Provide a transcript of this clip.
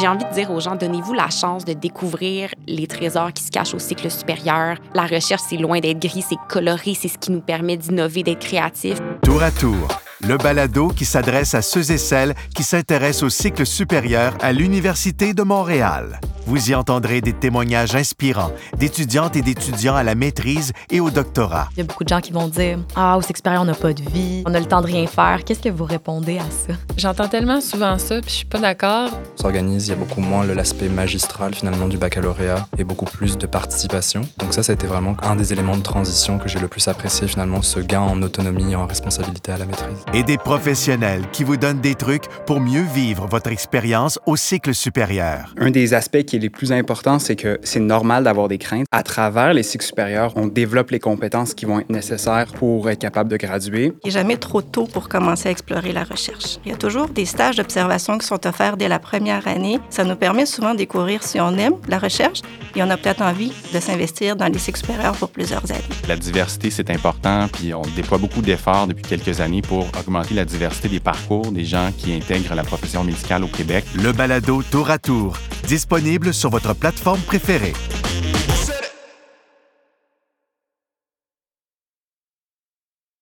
J'ai envie de dire aux gens, donnez-vous la chance de découvrir les trésors qui se cachent au cycle supérieur. La recherche, c'est loin d'être gris, c'est coloré, c'est ce qui nous permet d'innover, d'être créatifs. Tour à tour, le balado qui s'adresse à ceux et celles qui s'intéressent au cycle supérieur à l'Université de Montréal. Vous y entendrez des témoignages inspirants d'étudiantes et d'étudiants à la maîtrise et au doctorat. Il y a beaucoup de gens qui vont dire Ah, au supérieur, on n'a pas de vie, on a le temps de rien faire. Qu'est-ce que vous répondez à ça? J'entends tellement souvent ça, puis je suis pas d'accord. On s'organise, il y a beaucoup moins l'aspect magistral finalement du baccalauréat et beaucoup plus de participation. Donc ça, ça a été vraiment un des éléments de transition que j'ai le plus apprécié finalement, ce gain en autonomie et en responsabilité à la maîtrise. Et des professionnels qui vous donnent des trucs pour mieux vivre votre expérience au cycle supérieur. Un des aspects qui est les plus importants, c'est que c'est normal d'avoir des craintes. À travers les cycles supérieurs, on développe les compétences qui vont être nécessaires pour être capable de graduer. Il n'est jamais trop tôt pour commencer à explorer la recherche. Il y a toujours des stages d'observation qui sont offerts dès la première année. Ça nous permet souvent de découvrir si on aime la recherche et on a peut-être envie de s'investir dans les cycles supérieurs pour plusieurs années. La diversité, c'est important, puis on déploie beaucoup d'efforts depuis quelques années pour augmenter la diversité des parcours des gens qui intègrent la profession médicale au Québec. Le balado Tour à Tour, disponible sur votre plateforme préférée.